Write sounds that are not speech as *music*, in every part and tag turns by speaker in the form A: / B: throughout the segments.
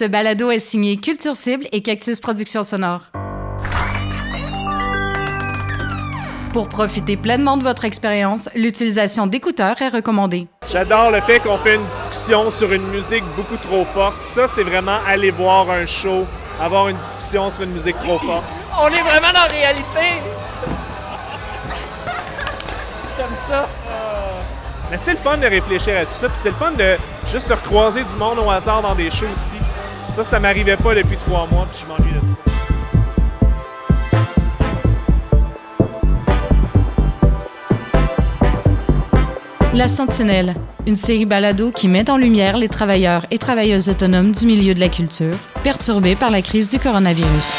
A: Ce balado est signé Culture Cible et Cactus Productions Sonore. Pour profiter pleinement de votre expérience, l'utilisation d'écouteurs est recommandée.
B: J'adore le fait qu'on fait une discussion sur une musique beaucoup trop forte. Ça, c'est vraiment aller voir un show, avoir une discussion sur une musique trop forte.
C: On est vraiment dans la réalité! J'aime ça.
B: Mais c'est le fun de réfléchir à tout ça, puis c'est le fun de juste se recroiser du monde au hasard dans des shows ici. Ça, ça m'arrivait pas depuis trois mois, puis je m'ennuie de ça.
A: La Sentinelle, une série balado qui met en lumière les travailleurs et travailleuses autonomes du milieu de la culture, perturbés par la crise du coronavirus.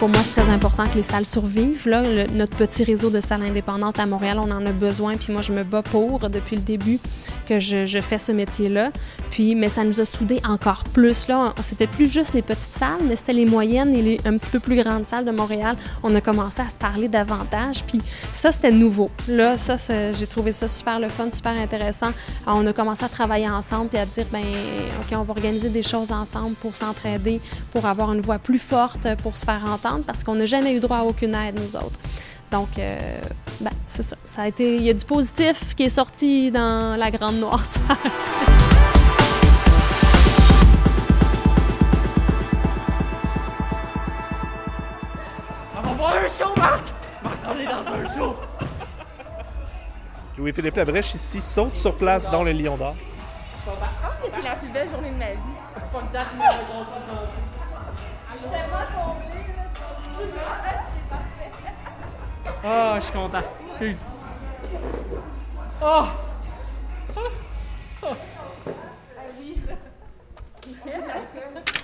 D: Pour moi, important que les salles survivent. Là, notre petit réseau de salles indépendantes à Montréal, on en a besoin. Puis moi, je me bats pour depuis le début que je, je fais ce métier-là. Puis, mais ça nous a soudés encore plus. Là, c'était plus juste les petites salles, mais c'était les moyennes et les un petit peu plus grandes salles de Montréal. On a commencé à se parler davantage. Puis ça, c'était nouveau. Là, ça, j'ai trouvé ça super le fun, super intéressant. Alors, on a commencé à travailler ensemble puis à dire, ben, ok, on va organiser des choses ensemble pour s'entraider, pour avoir une voix plus forte, pour se faire entendre, parce qu'on n'a jamais eu droit à aucune aide nous autres. Donc, euh, ben, c'est ça. Ça a été, il y a du positif qui est sorti dans la grande noirceur.
C: Ça va voir un show, Marc! Marc, on est dans un show!
B: Louis-Philippe Labrèche ici saute sur place dans le Lion d'Or.
E: C'est la plus belle journée de ma vie.
C: Pas de Ah, je suis content. Excuse. Oh!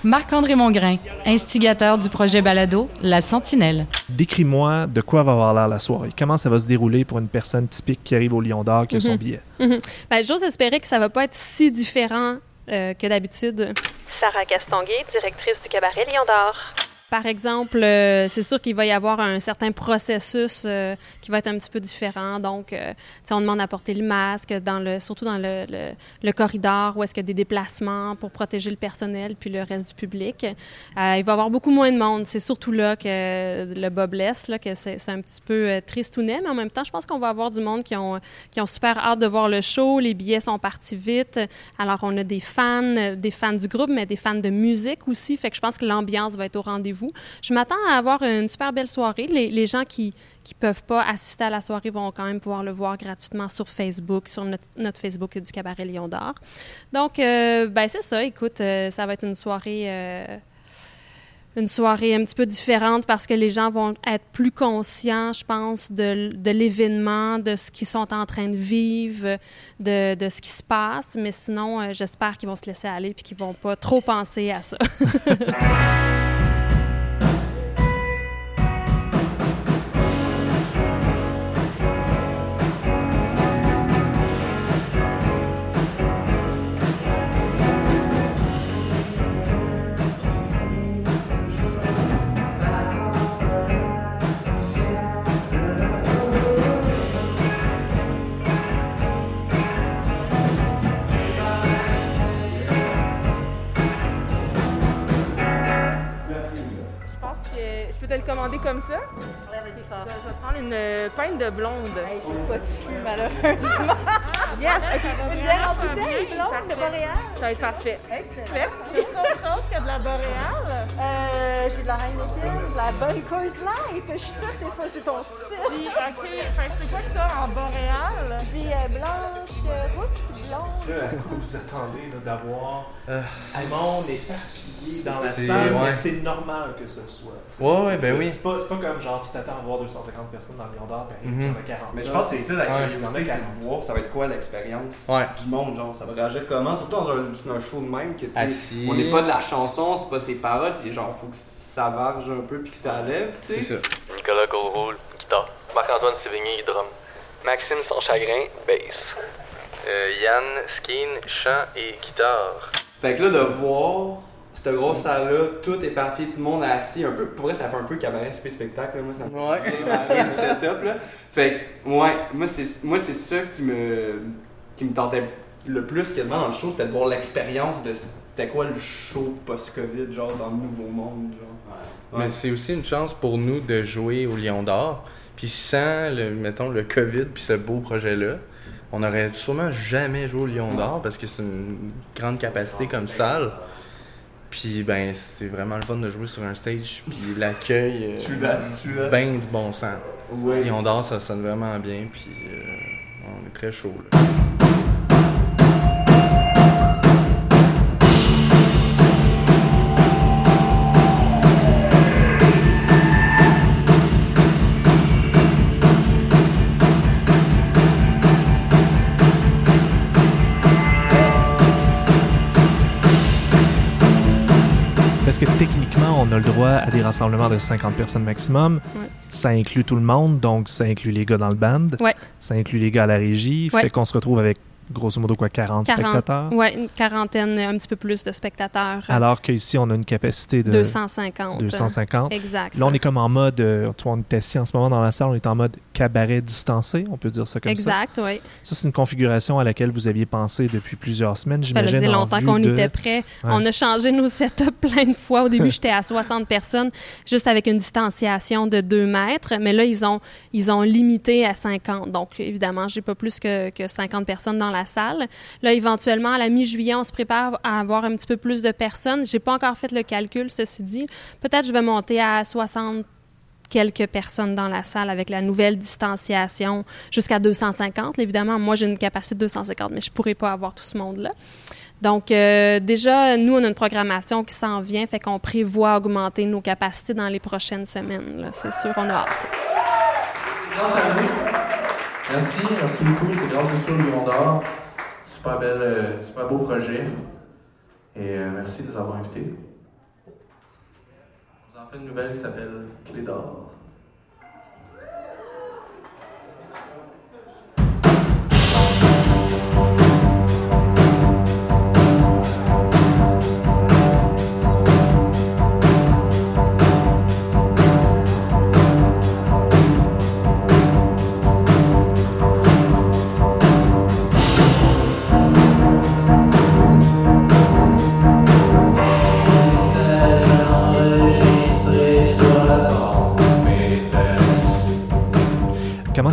A: Marc-André Mongrain, instigateur du projet balado La Sentinelle.
B: Décris-moi de quoi va avoir l'air la soirée. Comment ça va se dérouler pour une personne typique qui arrive au Lion d'Or qui a son
D: Mhm.
B: billet?
D: Ben, j'ose espérer que ça va pas être si différent euh, que d'habitude.
F: Sarah Castonguay, directrice du cabaret Lion d'Or.
D: Par exemple, euh, c'est sûr qu'il va y avoir un certain processus euh, qui va être un petit peu différent. Donc, euh, on demande à porter le masque, dans le, surtout dans le, le- le corridor où est-ce qu'il y a des déplacements pour protéger le personnel puis le reste du public. Euh, il va y avoir beaucoup moins de monde. C'est surtout là que le blesse, là, que c'est c'est un petit peu euh, tristounet, mais en même temps, je pense qu'on va avoir du monde qui ont, qui ont super hâte de voir le show. Les billets sont partis vite. Alors, on a des fans, euh, des fans du groupe, mais des fans de musique aussi. Fait que je pense que l'ambiance va être au rendez-vous. Je m'attends à avoir une super belle soirée. Les, gens qui qui peuvent pas assister à la soirée vont quand même pouvoir le voir gratuitement sur Facebook, sur notre, notre Facebook du Cabaret Lion d'Or. Donc, euh, ben c'est ça. Écoute, euh, ça va être une soirée... euh, une soirée un petit peu différente parce que les gens vont être plus conscients, je pense, de, de l'événement, de ce qu'ils sont en train de vivre, de, de ce qui se passe. Mais sinon, euh, j'espère qu'ils vont se laisser aller puis qu'ils vont pas trop penser à ça. *laughs*
E: comme ça? Ouais, vas-y fort. Je vais prendre une euh, pinte de blonde. J'ai pas de malheureusement. *laughs* yes! Une bière en bouteille blonde de Boréal. Ça va être parfait. Excellent. C'est autre chose que de la Boréal? Euh, j'ai de la Heineken, de la bonne Coors Light. Je suis sûre que fois c'est ton style. OK. C'est quoi que t'as en Boréal? J'ai euh, blanche, euh, rousse, blonde.
B: Vous attendez d'avoir du monde éparpillé dans la salle, mais c'est normal que ce soit.
G: Ouais, ouais, ben oui.
B: C'est pas, pas comme genre tu t'attends à voir 250 personnes dans le Lion d'Or, t'arrives, en a 40.
H: Mais je pense que c'est ça la curiosité,
B: Il y en a
H: c'est
B: qui-
H: de voir ça va être quoi l'expérience
G: Ouais.
H: du monde, genre, ça va réagir comment, surtout dans un, un show de même, que tu on n'est pas de la chanson, c'est pas ses paroles, c'est genre, faut que ça varge un peu puis que ça lève, tu sais.
I: Nicolas Goldroll, guitare. Marc-Antoine Sévigny, drum. Maxime Sans Chagrin, bass. Euh, Yann Skin, chant et guitare.
H: Fait que là, de voir cette grosse salle-là, tout éparpillé, tout le monde assis, un peu, pour vrai, ça fait un peu cabaret super spectacle, là, moi, ça me fait
G: Ouais.
H: marrer, le setup, là. Fait que, ouais, moi, c'est, moi, c'est ça qui me, qui me tentait le plus quasiment dans le show, c'était de voir l'expérience de c'était quoi le show post-Covid, genre dans le nouveau monde. Genre.
I: Mais c'est aussi une chance pour nous de jouer au Lion d'Or. Puis sans, le, mettons, le COVID puis ce beau projet-là, on aurait sûrement jamais joué au Lion d'Or parce que c'est une grande capacité comme salle. Puis ben, c'est vraiment le fun de jouer sur un stage. Puis l'accueil, euh, ben du bon sens.
H: Ouais.
I: Lion d'Or, ça sonne vraiment bien. Puis euh, on est très chaud. Là.
G: A le droit à des rassemblements de 50 personnes maximum.
D: Ouais.
G: Ça inclut tout le monde, donc ça inclut les gars dans le band.
D: Ouais.
G: Ça inclut les gars à la régie.
D: Ouais.
G: Fait qu'on se retrouve avec grosso modo quoi, 40,
D: 40.
G: spectateurs?
D: Ouais, une quarantaine, un petit peu plus de spectateurs.
G: Alors qu'ici, on a une capacité de
D: 250.
G: 250.
D: Exact.
G: Là, on est comme en mode, euh, tu vois, on est assis en ce moment dans la salle, on est en mode cabaret distancé, on peut dire ça comme ça.
D: Exact, oui.
G: Ça, c'est une configuration à laquelle vous aviez pensé depuis plusieurs semaines,
D: Ça
G: j'imagine.
D: faisait
G: en
D: longtemps qu'on
G: de-
D: était prêts.
G: Ouais.
D: On a changé nos setups plein de fois. Au début, j'étais à 60 personnes, juste avec une distanciation de 2 mètres. Mais là, ils ont, ils ont limité à 50. Donc, évidemment, j'ai pas plus que, que 50 personnes dans la salle. Là, éventuellement, à la mi-juillet, on se prépare à avoir un petit peu plus de personnes. J'ai pas encore fait le calcul, ceci dit. Peut-être je vais monter à 60 quelques personnes dans la salle avec la nouvelle distanciation jusqu'à 250. Évidemment, moi, j'ai une capacité de 250, mais je pourrais pas avoir tout ce monde-là. Donc, euh, déjà, nous, on a une programmation qui s'en vient, fait qu'on prévoit augmenter nos capacités dans les prochaines semaines. C'est sûr, on a hâte.
J: Merci, merci beaucoup. C'est grâce au Lion d'Or. Super belle, euh, super beau projet. Et euh, merci de nous avoir invités. On vous en fait une nouvelle qui s'appelle Clé d'or.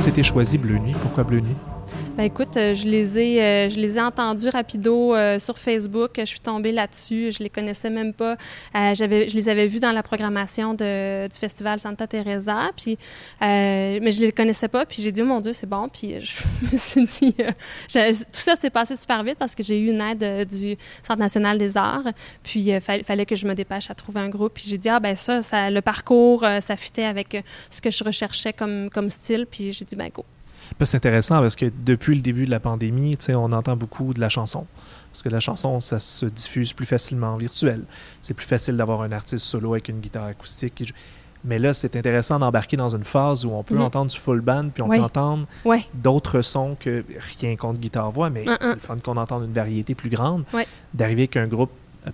G: C'était choisi Bleu Nuit? Pourquoi Bleu Nuit?
D: Ben écoute, euh, je les ai, euh, je les ai entendus rapido euh, sur Facebook. Je suis tombée là-dessus. Je les connaissais même pas. J'avais, je les avais vus dans la programmation de, du festival Santa Teresa. Puis, mais je les connaissais pas. Puis j'ai dit, oh mon Dieu, c'est bon. Puis je *laughs* me suis dit, tout ça s'est passé super vite parce que j'ai eu une aide du Centre national des arts. Puis il fallait que je me dépêche à trouver un groupe. Puis j'ai dit, ah ben ça, ça le parcours, ça fitait avec ce que je recherchais comme, comme style. Puis j'ai dit, ben go.
G: C'est intéressant parce que depuis le début de la pandémie, on entend beaucoup de la chanson. Parce que la chanson, ça se diffuse plus facilement en virtuel. C'est plus facile d'avoir un artiste solo avec une guitare acoustique. qui. Mais là, c'est intéressant d'embarquer dans une phase où on peut
D: Mhm.
G: entendre du full band, puis on peut entendre
D: Ouais.
G: d'autres sons que rien contre guitare-voix, mais c'est le fun qu'on entende une variété plus grande.
D: Ouais.
G: D'arriver avec un groupe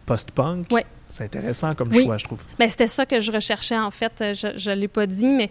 G: post-punk. C'est intéressant comme
D: Oui.
G: choix, je trouve.
D: Ben, c'était ça que je recherchais, en fait. Je ne l'ai pas dit, mais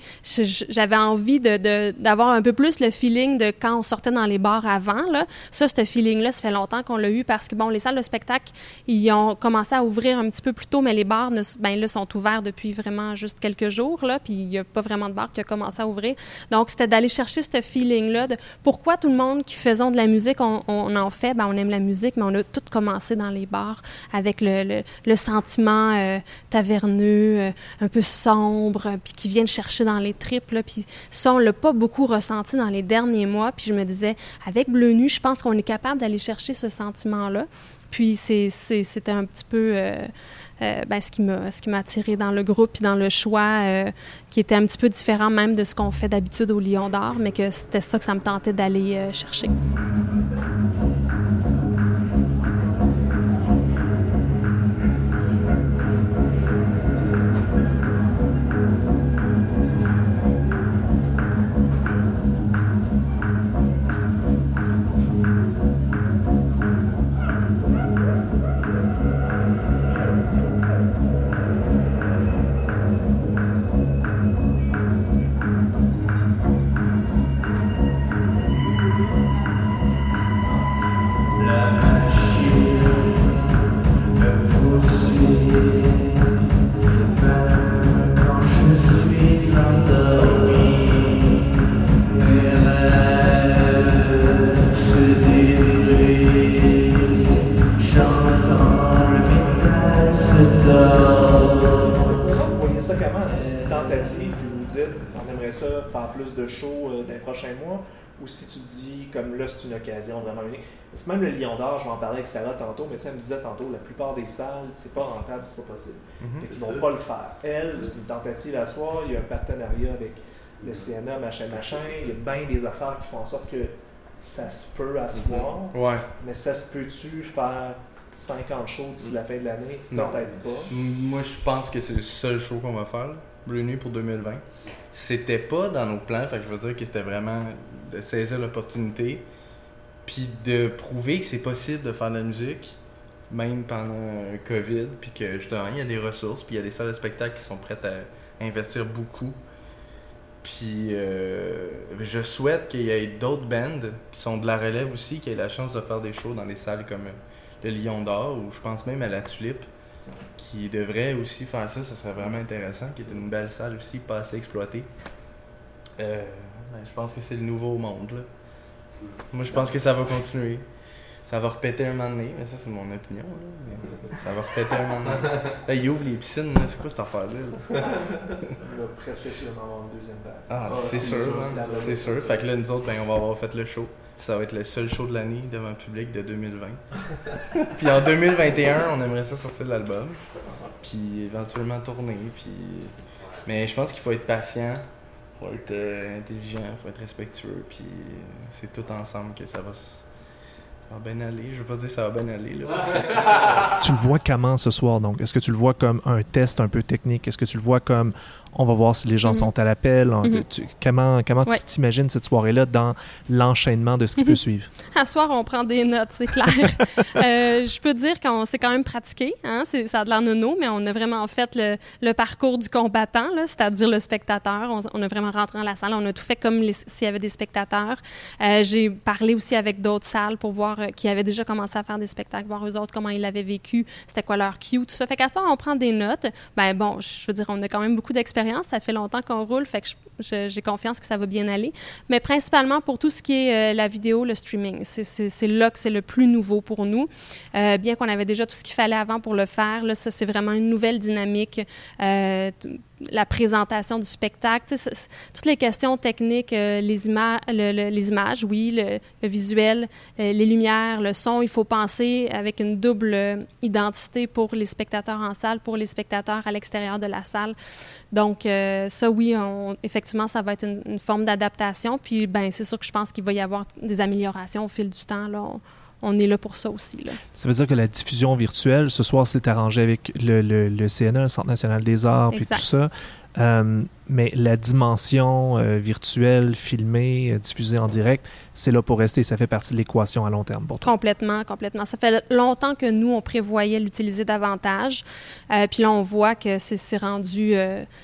D: j'avais envie de- de- d'avoir un peu plus le feeling de quand on sortait dans les bars avant. Là. Ça, ce feeling-là, ça fait longtemps qu'on l'a eu parce que, bon, les salles de spectacle, ils ont commencé à ouvrir un petit peu plus tôt, mais les bars, ne, ben, là, sont ouverts depuis vraiment juste quelques jours, là, puis il n'y a pas vraiment de bar qui a commencé à ouvrir. Donc, c'était d'aller chercher ce feeling-là de pourquoi tout le monde qui faisons de la musique, on, on en fait, ben, on aime la musique, mais on a tout commencé dans les bars avec le, le, le sentiment euh, taverneux, euh, un peu sombre, euh, puis qui vient de chercher dans les tripes. Là, puis ça, on l'a pas beaucoup ressenti dans les derniers mois. Puis je me disais, avec Bleu Nu, je pense qu'on est capable d'aller chercher ce sentiment-là. Puis c'était un petit peu euh, ben, ce qui m'a ce qui m'a attiré dans le groupe puis dans le choix qui était un petit peu différent même de ce qu'on fait d'habitude au Lion d'Or, mais que c'était ça que ça me tentait d'aller chercher.
G: Tentative, puis vous dites, on aimerait ça faire plus de shows euh, dans les prochains mois, ou si tu dis, comme là, c'est une occasion vraiment unique. Parce que même le Lion d'Or, je vais en parler avec Sarah tantôt, mais tu sais, elle me disait tantôt, la plupart des salles, c'est pas rentable, c'est pas possible.
I: Mhm.
G: Fait qu'ils
H: c'est
G: vont
H: ça.
G: pas le faire. Elle, c'est une tentative à soi, il y a un partenariat avec le CNA, machin, machin, il y a bien des affaires qui font en sorte que ça se peut à se
H: Mhm.
G: voir,
I: Ouais.
G: mais ça se peut-tu faire 50 shows d'ici la fin de l'année?
I: Non.
G: Peut-être pas.
I: Moi, je pense que c'est le seul show qu'on va faire, là, Bleu Nuit pour 2020. C'était pas dans nos plans, fait je veux dire que c'était vraiment de saisir l'opportunité, puis de prouver que c'est possible de faire de la musique, même pendant COVID, puis que justement, il y a des ressources, puis il y a des salles de spectacle qui sont prêtes à investir beaucoup. Puis euh, je souhaite qu'il y ait d'autres bands qui sont de la relève aussi, qui aient la chance de faire des shows dans des salles comme le Lion d'Or, ou je pense même à la Tulipe qui devrait aussi faire ça, ce serait vraiment intéressant, qui est une belle salle aussi, pas assez exploitée. Euh, ben, je pense que c'est le nouveau monde. Là. Moi, je pense que ça va continuer. Ça va repéter un moment donné, mais ça, c'est mon opinion. Là. Ça va repéter un moment donné. Là, ils ouvrent les piscines, c'est quoi cette affaire-là? là?
G: Presque sûrement avoir une deuxième vague.
I: Ah,
G: Ça,
I: c'est sûr, c'est sûr. Fait que là, nous autres, ben, on va avoir fait le show. Ça va être le seul show de l'année devant le public de 2020. *laughs* puis en 2021, on aimerait ça sortir de l'album. Puis éventuellement tourner. Puis... Mais je pense qu'il faut être patient, faut être euh, intelligent, faut être respectueux. Puis c'est tout ensemble que ça va, s- ça va bien aller. Je veux pas dire que ça va bien aller. Là, parce que c'est- *laughs*
G: Tu le vois comment ce soir donc? Est-ce que tu le vois comme un test un peu technique? Est-ce que tu le vois comme on va voir si les gens
D: Mhm.
G: sont à l'appel?
D: Mhm.
G: Comment, comment
D: Ouais.
G: tu t'imagines cette soirée-là dans l'enchaînement de ce qui peut
D: Mhm.
G: suivre?
D: À soir, on prend des notes, c'est clair. *laughs* Euh, je peux dire qu'on s'est quand même pratiqué. Hein? c'est- Ça a de l'air nono, mais on a vraiment fait le, le parcours du combattant, c'est-à-dire le spectateur. On, on a vraiment rentré dans la salle. On a tout fait comme s'il y avait des spectateurs. Euh, J'ai parlé aussi avec d'autres salles pour voir euh, qui avaient déjà commencé à faire des spectacles, voir eux autres comment ils l'avaient vécu, c'était quoi leur cue, tout ça. Fait qu'à soir, on prend des notes. Ben bon, je veux dire, on a quand même beaucoup d'expérience. Ça fait longtemps qu'on roule, fait que j'ai confiance que ça va bien aller. Mais principalement pour tout ce qui est euh, la vidéo, le streaming. C'est- là que c'est le plus nouveau pour nous. Euh, bien qu'on avait déjà tout ce qu'il fallait avant pour le faire, là, ça, c'est vraiment une nouvelle dynamique. La présentation du spectacle, toutes les questions techniques, euh, les, ima le- le- les images, oui, le, visuel, euh, les lumières, le son, il faut penser avec une double euh, identité pour les spectateurs en salle, pour les spectateurs à l'extérieur de la salle. Donc, ça, oui, effectivement, ça va être une, forme d'adaptation. Puis, ben, c'est sûr que je pense qu'il va y avoir des améliorations au fil du temps. Là. On est là pour ça aussi. Là.
G: Ça veut dire que la diffusion virtuelle, ce soir, c'est arrangé avec le, le, le CNA, le Centre national des arts, puis
D: Exact.
G: tout ça. Euh, mais la dimension euh, virtuelle, filmée, euh, diffusée en direct, c'est là pour rester. Ça fait partie de l'équation à long terme pour toi.
D: Complètement, complètement. Ça fait longtemps que nous, on prévoyait l'utiliser davantage. Puis là, on voit que c'est rendu,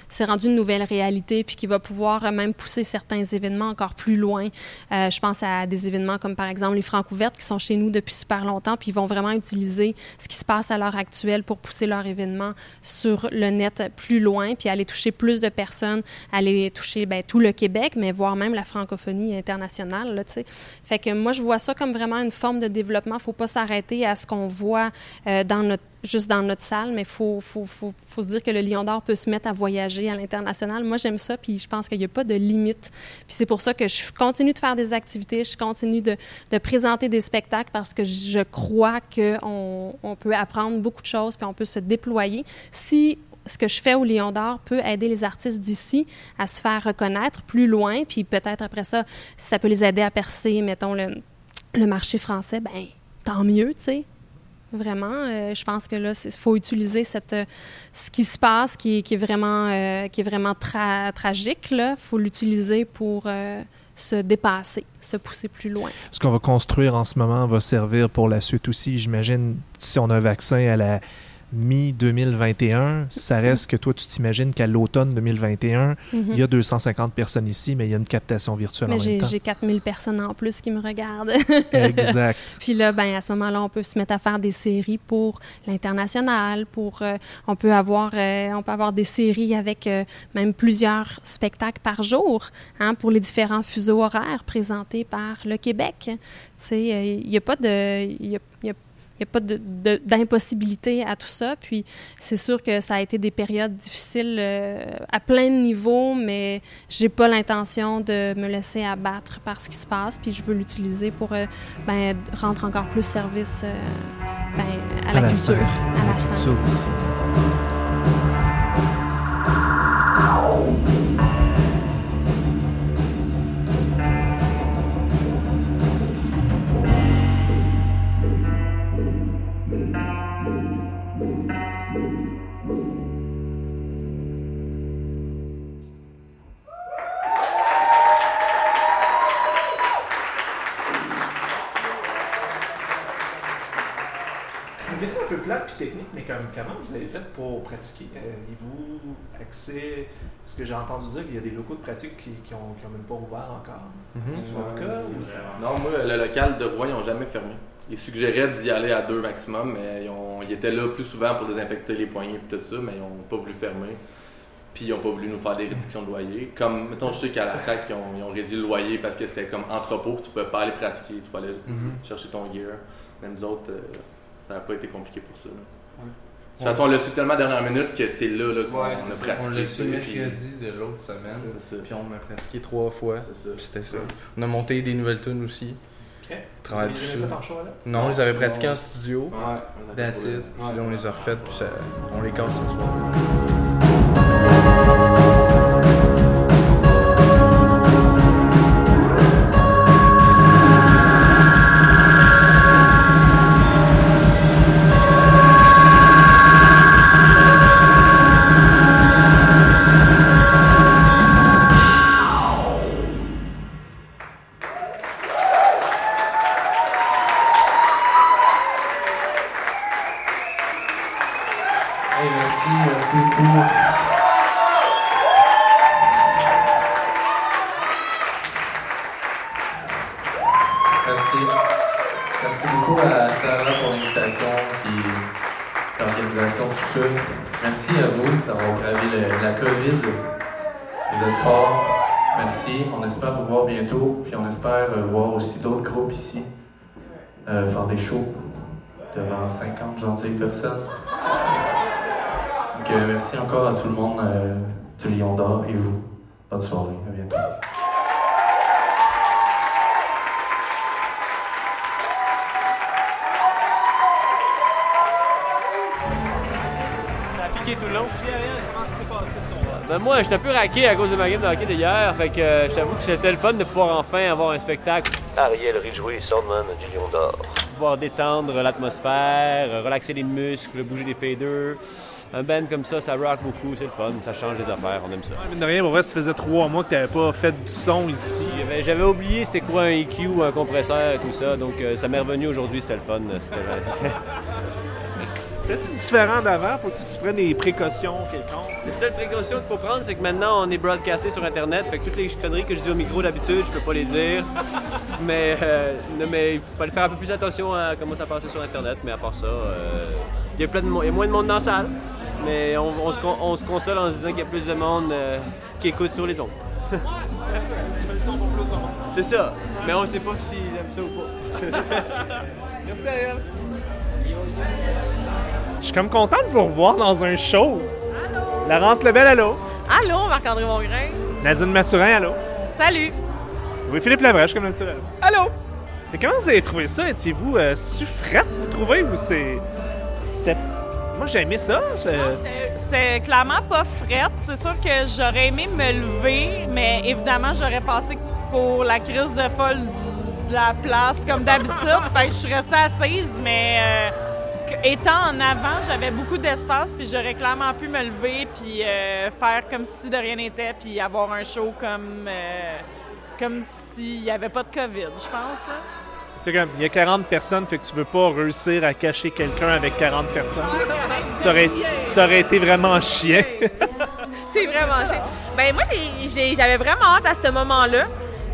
D: c'est rendu une nouvelle réalité, puis qui va pouvoir même pousser certains événements encore plus loin. Je pense à des événements comme, par exemple, les Francs ouvertes qui sont chez nous depuis super longtemps, puis ils vont vraiment utiliser ce qui se passe à l'heure actuelle pour pousser leur événement sur le net plus loin, puis aller toucher plus de personnes, aller toucher ben, tout le Québec, mais voire même la francophonie internationale, là. Fait que moi, je vois ça comme vraiment une forme de développement. faut pas s'arrêter à ce qu'on voit euh, dans juste dans notre salle, mais il faut, faut, faut, faut se dire que le Lion d'Or peut se mettre à voyager à l'international. Moi, j'aime ça, puis je pense qu'il n'y a pas de limite. Puis c'est pour ça que je continue de faire des activités, je continue de, de présenter des spectacles parce que je crois qu'on on peut apprendre beaucoup de choses, puis on peut se déployer. Si ce que je fais au Lion d'Or peut aider les artistes d'ici à se faire reconnaître plus loin, puis peut-être après ça, si ça peut les aider à percer, mettons, le, le marché français, ben tant mieux, tu sais. Vraiment, euh, je pense que là, il faut utiliser euh, ce qui se passe, qui, est- vraiment, euh, qui est vraiment tra- tragique. Il faut l'utiliser pour euh, se dépasser, se pousser plus loin.
G: Ce qu'on va construire en ce moment va servir pour la suite aussi. J'imagine, si on a un vaccin à la mi-2021, ça reste que toi, tu t'imagines qu'à l'automne 2021,
D: Mhm.
G: il y a 250 personnes ici, mais il y a une captation virtuelle
D: Mais
G: en même
D: j'ai
G: temps.
D: j'ai 4000 personnes en plus qui me regardent.
G: Exact. *laughs*
D: Puis là, ben, à ce moment-là, on peut se mettre à faire des séries pour l'international, pour euh, on peut avoir euh, on peut avoir des séries avec euh, même plusieurs spectacles par jour, hein, pour les différents fuseaux horaires présentés par le Québec. Tu sais, il n'y a pas de il y a- il y a- il y a pas de- de- d'impossibilité à tout ça. Puis c'est sûr que ça a été des périodes difficiles euh, à plein de niveaux, mais j'ai pas l'intention de me laisser abattre par ce qui se passe. Puis je veux l'utiliser pour euh, ben, rendre encore plus service euh, ben, à, la culture, à la.
G: Culture puis technique, mais comme, comment vous avez fait pour pratiquer? Avez-vous accès? Parce que j'ai entendu dire qu'il y a des locaux de pratique qui, qui ont, qui ont même pas ouvert encore.
I: Mhm.
G: Votre cas? ou
K: Non, moi, le local de Rouen, ils n'ont jamais fermé. Ils suggéraient d'y aller à deux maximum, mais ils, ont- ils étaient là plus souvent pour désinfecter les poignées et tout ça, mais ils n'ont pas voulu fermer. Puis ils n'ont pas voulu nous faire des réductions de loyer. Comme, mettons, je sais qu'à la CRAC, ils ont, ils ont réduit le loyer parce que c'était comme entrepôt, tu pouvais pas aller pratiquer, tu pouvais aller
I: Mhm.
K: chercher ton gear. Même nous autres, euh, ça n'a pas été compliqué pour ça. là.
H: Ouais.
K: De toute façon, on l'a su tellement la dernière minute que c'est là, là qu'on
H: Ouais,
K: a pratiqué.
I: On l'a su mercredi de l'autre semaine.
K: C'est ça.
I: Puis on a pratiqué trois fois.
K: C'est ça.
I: Puis c'était ça. On a monté des nouvelles tunes aussi.
G: OK. Vous
I: Travaille
G: avez
I: dessus.
G: jamais fait en show là?
I: Non, on les avait pratiqués en studio.
K: Ouais.
I: That's it.
K: Ouais.
I: Puis là, on les a refaites, puis ça- on les casse ce soir.
J: Vous êtes forts. Merci. On espère vous voir bientôt. Puis on espère euh, voir aussi d'autres groupes ici euh, faire des shows devant 50 gentilles personnes. Donc, euh, merci encore à tout le monde euh, du Lion d'Or et vous. Bonne soirée. À bientôt.
C: Ben moi, j'étais un peu raqué à cause de ma game de hockey d'hier. Fait que euh, je t'avoue que c'était le fun de pouvoir enfin avoir un spectacle,
L: Ariel Ridgway, Soundman du Lion d'Or.
C: pouvoir détendre l'atmosphère, euh, relaxer les muscles, bouger les faders. Un band comme ça, ça rock beaucoup, c'est le fun, ça change les affaires, on aime ça.
B: Mine de rien, pour vrai, ça faisait trois mois que tu n'avais pas fait du son ici.
C: J'avais- J'avais oublié c'était quoi un EQ, un compresseur et tout ça, donc euh, ça m'est revenu aujourd'hui, c'était le fun. *laughs* C'était
B: C'était-tu différent d'avant? Faut que tu prennes des précautions quelconques?
C: La seule précaution qu'il faut prendre, c'est que maintenant on est broadcasté sur Internet. Fait que toutes les conneries que je dis au micro d'habitude, je peux pas les dire. *laughs* mais, euh, non, mais il fallait faire un peu plus attention à comment ça passait sur Internet. Mais à part ça, euh, il y a plein de mo- il y a moins de monde dans la salle. Mais on, on se, con- on se console en se disant qu'il y a plus de monde euh, qui écoute sur les ondes. *laughs*
B: Tu fais le son pour plus de monde.
C: C'est ça. Mais on sait pas s'il aime ça ou pas. *laughs*
B: Merci, Ariel. Je suis comme content de vous revoir dans un show.
E: Allô?
B: Laurence Lebel, allô?
E: Allô, Marc-André Mongrain?
B: Nadine Mathurin, allô?
E: Salut!
B: Oui, Philippe Labrèche, comme naturel.
E: Allô?
B: Mais comment vous avez trouvé ça? Étiez-vous... Euh, vous trouvez, ou c'est... C'était... Moi, j'ai aimé ça.
M: C'est clairement pas frette. C'est sûr que j'aurais aimé me lever, mais évidemment, j'aurais passé pour la crise de folle de la place comme d'habitude. *laughs* fait que je suis restée assise, mais euh, étant en avant, j'avais beaucoup d'espace, puis j'aurais clairement pu me lever puis euh, faire comme si de rien n'était, puis avoir un show comme, euh, comme s'il n'y avait pas de COVID, je pense. hein.
B: C'est comme, il y a 40 personnes, fait que tu veux pas réussir à cacher quelqu'un avec 40 personnes. Ça aurait, ça aurait été vraiment chien. *laughs*
E: C'est vraiment chiant. Ben moi, j'avais vraiment hâte à ce moment-là.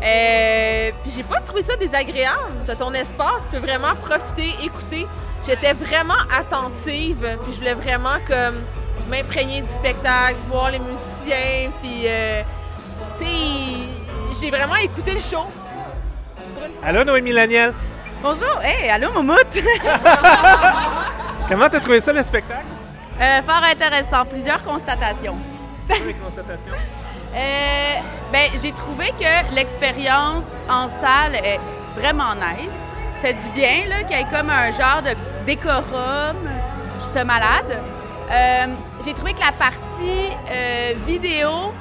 E: Euh, puis j'ai pas trouvé ça désagréable. T'as ton espace, tu peux vraiment profiter, écouter. J'étais vraiment attentive, puis je voulais vraiment comme m'imprégner du spectacle, voir les musiciens, puis euh, tu sais, j'ai vraiment écouté le show.
B: Allô, Noémie Laniel?
N: Bonjour, hey, allô Moumout! *laughs*
B: Comment t'as trouvé ça, le spectacle?
N: Euh, fort intéressant, plusieurs constatations.
B: les constatations? *laughs*
N: Euh, ben, j'ai trouvé que l'expérience en salle est vraiment nice. Ça fait du bien, qu'il y ait comme un genre de décorum. Suis malade. Euh, j'ai trouvé que la partie euh, vidéo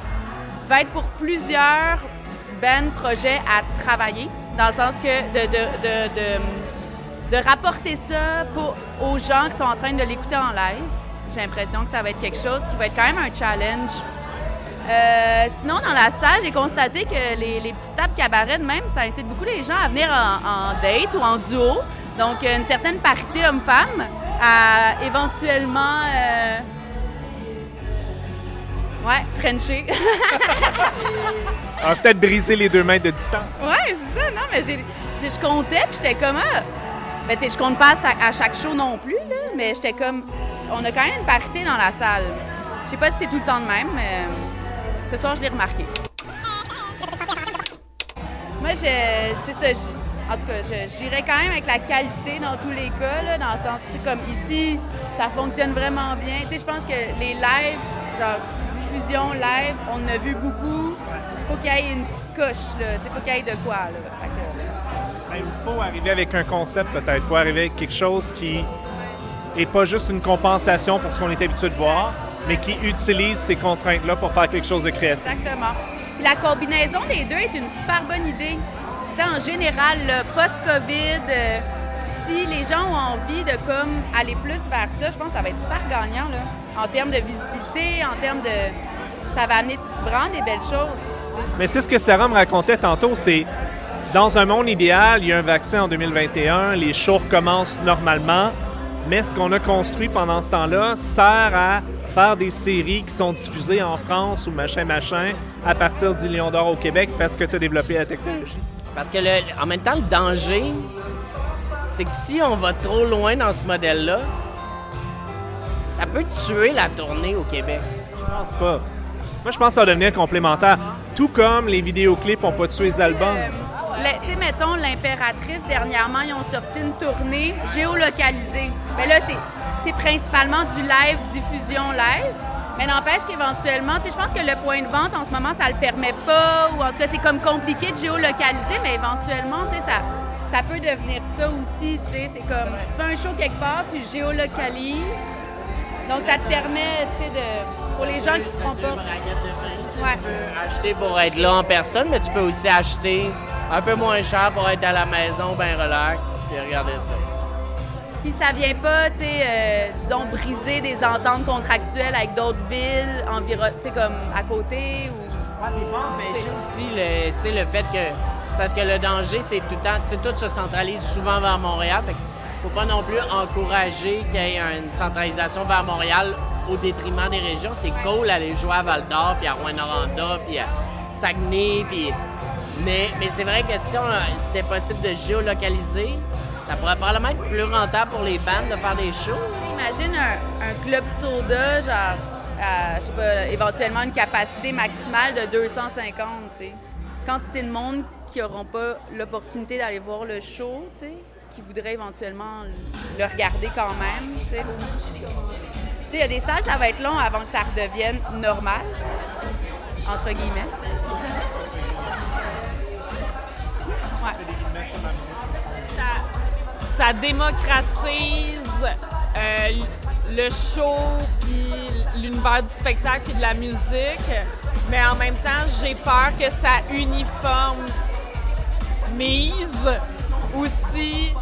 N: va être pour plusieurs bands projets à travailler, dans le sens que de, rapporter ça aux gens qui sont en train de l'écouter en live. J'ai l'impression que ça va être quelque chose qui va être quand même un challenge. Euh, sinon, dans la salle, j'ai constaté que les, les petites tables cabaret, de même, ça incite beaucoup les gens à venir en, en date ou en duo. Donc, une certaine parité homme-femme à éventuellement. euh, Ouais, Frencher.
B: Va *laughs* peut-être briser les deux mètres de distance.
N: Ouais, c'est ça. Non, mais je comptais, puis j'étais comme. Ah, ben, tu sais, je compte pas à, à chaque show non plus, là, mais j'étais comme. On a quand même une parité dans la salle. Je sais pas si c'est tout le temps de même, mais ce soir, je l'ai remarqué. Moi, je, c'est ça. je- en tout cas, j'irais quand même avec la qualité dans tous les cas, là, dans le sens comme ici, ça fonctionne vraiment bien. Tu sais, je pense que les lives, genre diffusion live, on en a vu beaucoup. Faut qu'il y ait une petite coche, là. Tu sais, faut qu'il y ait de quoi, là. Fait que-
B: Ben, Il faut arriver avec un concept, peut-être. Il faut arriver avec quelque chose qui est pas juste une compensation pour ce qu'on est habitué de voir, mais qui utilise ces contraintes-là pour faire quelque chose de créatif.
N: Exactement. Puis la combinaison des deux est une super bonne idée. Tu sais, en général, post-COVID, euh, si les gens ont envie de comme aller plus vers ça, je pense que ça va être super gagnant là, en termes de visibilité, en termes de, ça va amener vraiment des belles choses.
B: Mais c'est ce que Sarah me racontait tantôt, c'est dans un monde idéal, il y a un vaccin en 2021, les shows recommencent normalement, mais ce qu'on a construit pendant ce temps-là sert à faire des séries qui sont diffusées en France ou machin machin à partir du Lion d'Or au Québec parce que tu as développé la technologie.
O: Parce que le- en même temps, le danger, c'est que si on va trop loin dans ce modèle-là, ça peut tuer la tournée au Québec.
B: Je pense pas. Moi, je pense que ça va devenir complémentaire. Tout comme les vidéoclips n'ont pas tué les albums.
N: Tu sais, mettons, l'impératrice, dernièrement, ils ont sorti une tournée géolocalisée. Mais là, c'est, principalement du live, diffusion live. Mais n'empêche qu'éventuellement, tu sais, je pense que le point de vente, en ce moment, ça le permet pas. Ou en tout cas, c'est comme compliqué de géolocaliser, mais éventuellement, tu sais, ça, ça peut devenir ça aussi, tu sais. C'est comme, tu fais un show quelque part, tu géolocalises. Donc, ça te permet, tu sais, de... Pour les gens qui ne seront pas... Ouais.
O: Acheter pour être là en personne, mais tu peux aussi acheter un peu moins cher pour être à la maison, bien relax, puis regarder ça.
N: Puis ça vient pas, tu sais, euh, disons, briser des ententes contractuelles avec d'autres villes, tu sais, comme à côté ou.
O: empêcher aussi le, tu sais, le fait que. C'est parce que le danger, c'est tout le temps. Tu sais, tout se centralise souvent vers Montréal. Fait faut pas non plus encourager qu'il y ait une centralisation vers Montréal au détriment des régions. C'est cool d'aller jouer à Val d'Or, puis à Rouyn-Noranda, puis à Saguenay, puis. Mais, c'est vrai que si c'était possible de géolocaliser, ça pourrait probablement être plus rentable pour les bandes de faire des shows.
N: Imagine un, club soda, genre, je sais pas, éventuellement une capacité maximale de 250, tu sais. Quantité de monde qui n'auront pas l'opportunité d'aller voir le show, tu sais, qui voudraient éventuellement le regarder quand même. Tu sais, il y a des salles, ça va être long avant que ça redevienne normal, entre guillemets.
M: Ça, démocratise euh, le show, puis l'univers du spectacle, puis de la musique. Mais en même temps, j'ai peur que ça uniforme mise aussi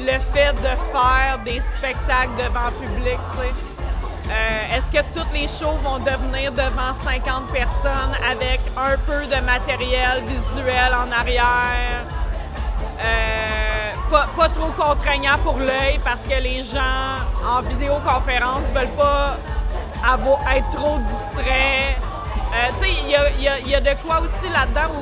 M: le fait de faire des spectacles devant public. Euh, Est-ce que toutes les shows vont devenir devant 50 personnes avec un peu de matériel visuel en arrière? Euh, pas, pas trop contraignant pour l'œil parce que les gens en vidéoconférence veulent pas être trop distraits. Euh, tu sais, il y a, y a- y a de quoi aussi là-dedans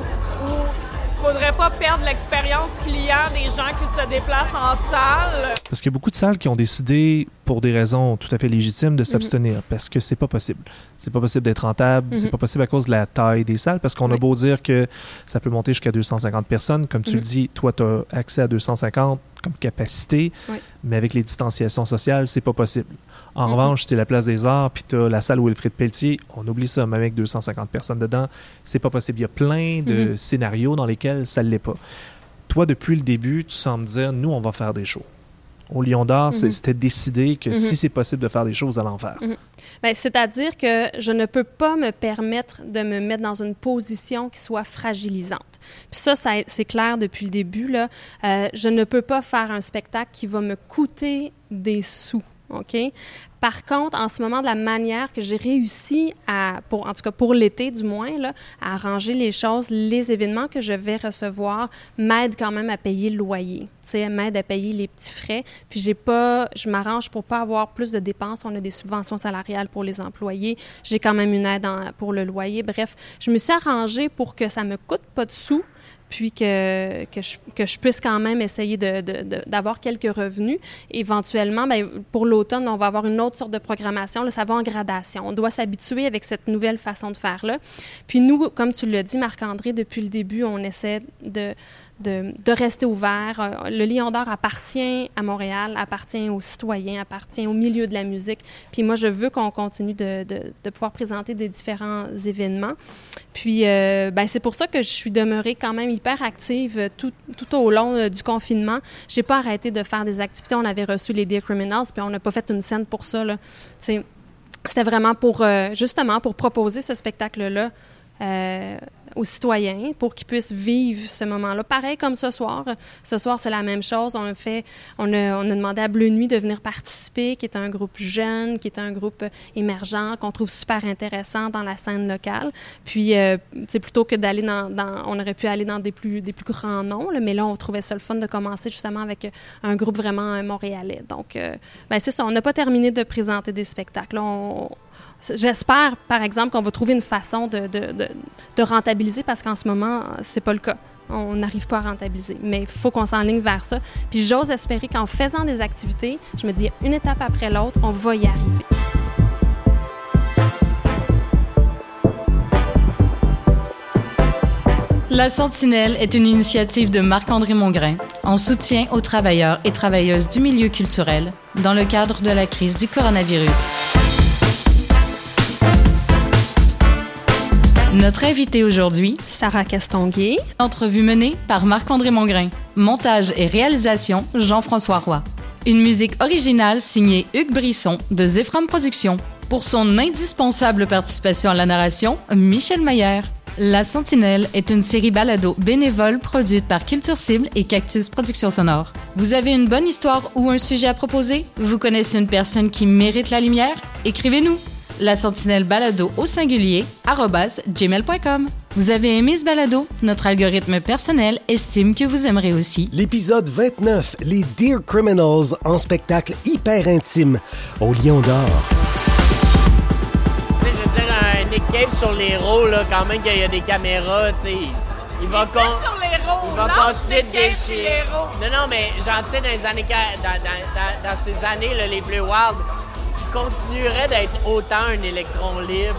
M: faudrait pas perdre l'expérience client des gens qui se déplacent en salle.
G: Parce qu'il y a beaucoup de salles qui ont décidé, pour des raisons tout à fait légitimes, de s'abstenir parce que c'est pas possible. C'est pas possible d'être rentable, c'est
P: Mhm.
G: pas possible à cause de la taille des salles parce qu'on a beau dire que ça peut monter jusqu'à 250 personnes. Comme tu
P: Mhm.
G: le dis, toi, tu as accès à 250 comme capacité,
P: Oui.
G: mais avec les distanciations sociales, c'est pas possible. En
P: Mhm.
G: revanche, tu la place des arts puis tu la salle Wilfrid Pelletier, on oublie ça, mais avec 250 personnes dedans, c'est pas possible. Il y a plein de
P: Mhm.
G: scénarios dans lesquels ça ne l'est pas. Toi, depuis le début, tu sembles dire nous, on va faire des shows. Au Lion d'Or,
D: Mhm.
G: c'était décidé que
D: Mhm.
G: si c'est possible de faire des choses, en faire.
D: Mhm. Ben, C'est-à-dire que je ne peux pas me permettre de me mettre dans une position qui soit fragilisante. Puis ça, ça c'est clair depuis le début. Là. Euh, je ne peux pas faire un spectacle qui va me coûter des sous. OK? Par contre, en ce moment, de la manière que j'ai réussi à, pour, en tout cas pour l'été du moins, à arranger les choses, les événements que je vais recevoir m'aident quand même à payer le loyer. M'aident à payer les petits frais. Puis j'ai pas, je m'arrange pour pas avoir plus de dépenses. On a des subventions salariales pour les employés. J'ai quand même une aide pour le loyer. Bref, je me suis arrangée pour que ça me coûte pas de sous puis que, je, puisse quand même essayer d'avoir quelques revenus. Éventuellement, ben, pour l'automne, on va avoir une autre sorte de programmation. Là, ça va en gradation. On doit s'habituer avec cette nouvelle façon de faire-là. Puis nous, comme tu l'as dit, Marc-André, depuis le début, on essaie de, de, rester ouvert. Euh, Le Lion d'Or appartient à Montréal, appartient aux citoyens, appartient au milieu de la musique. Puis moi, je veux qu'on continue de, pouvoir présenter des différents événements. Puis euh, ben, c'est pour ça que je suis demeurée quand même hyper active euh, tout, au long du confinement. J'ai pas arrêté de faire des activités. On avait reçu les Dear Criminals, puis on n'a pas fait une scène pour ça. là. C'était vraiment pour, justement, pour proposer ce spectacle-là aux citoyens pour qu'ils puissent vivre ce moment-là. Pareil comme ce soir. Ce soir, c'est la même chose. On a fait, on a, on a demandé à Bleu Nuit de venir participer, qui est un groupe jeune, qui est un groupe euh, émergent, qu'on trouve super intéressant dans la scène locale. Puis, euh, c'est plutôt que d'aller dans, on aurait pu aller dans des plus, des plus grands noms, mais là, on trouvait ça le fun de commencer justement avec euh, un groupe vraiment euh, montréalais. Donc, euh, ben, c'est ça. On n'a pas terminé de présenter des spectacles. J'espère, par exemple, qu'on va trouver une façon de, rentabiliser parce qu'en ce moment, c'est pas le cas. On n'arrive pas à rentabiliser. Mais il faut qu'on s'enligne vers ça. Puis j'ose espérer qu'en faisant des activités, je me dis une étape après l'autre, on va y arriver.
A: La Sentinelle est une initiative de Marc-André Mongrain en soutien aux travailleurs et travailleuses du milieu culturel dans le cadre de la crise du coronavirus. Notre invité aujourd'hui,
D: Sarah Castonguay.
A: Entrevue menée par Marc-André Mongrain. Montage et réalisation, Jean-François Roy. Une musique originale signée Hugues Brisson de Zephram Productions. Pour son indispensable participation à la narration, Michel Maillère. La Sentinelle est une série balado bénévole produite par Culture Cible et Cactus Productions Sonores. Vous avez une bonne histoire ou un sujet à proposer? Vous connaissez une personne qui mérite la lumière? Écrivez-nous! La Sentinelle balado au singulier gmail.com. Vous avez aimé ce balado? Notre algorithme personnel estime que vous aimerez aussi.
P: L'épisode 29, les Dear Criminals en spectacle hyper intime au Lion d'Or.
O: Je veux dire, un Nick Cave sur les roues, là, quand même qu'il y a des caméras, tu sais, il va, con-
M: sur les roues,
O: il va continuer de déchirer. Non, non, mais sais, dans les années, qua- dans, dans- dans- dans ces années, là, les plus wild, il continuerait d'être autant un électron libre,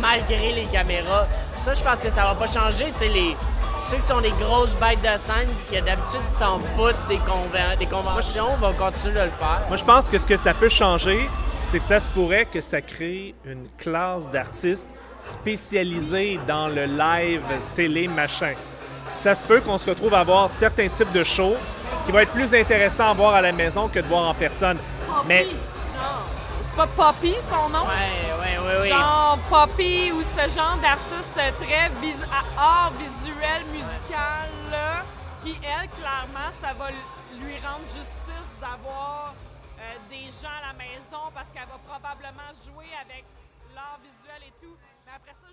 O: malgré les caméras. Ça, je pense que ça va pas changer, tu sais, les... Ceux qui sont des grosses bêtes de scène, qui d'habitude s'en foutent des, conven- des conventions, vont continuer de le faire.
B: Moi, je pense que ce que ça peut changer, c'est que ça se pourrait que ça crée une classe d'artistes spécialisés dans le live, télé, machin. Puis ça se peut qu'on se retrouve à voir certains types de shows qui vont être plus intéressants à voir à la maison que de voir en personne. Mais
M: c'est pas Poppy son nom?
O: Ouais, ouais, ouais, oui.
M: Genre Poppy ou ce genre d'artiste très vis- art visuel, musical, là, qui, elle, clairement, ça va lui rendre justice d'avoir euh, des gens à la maison parce qu'elle va probablement jouer avec l'art visuel et tout. Mais après ça,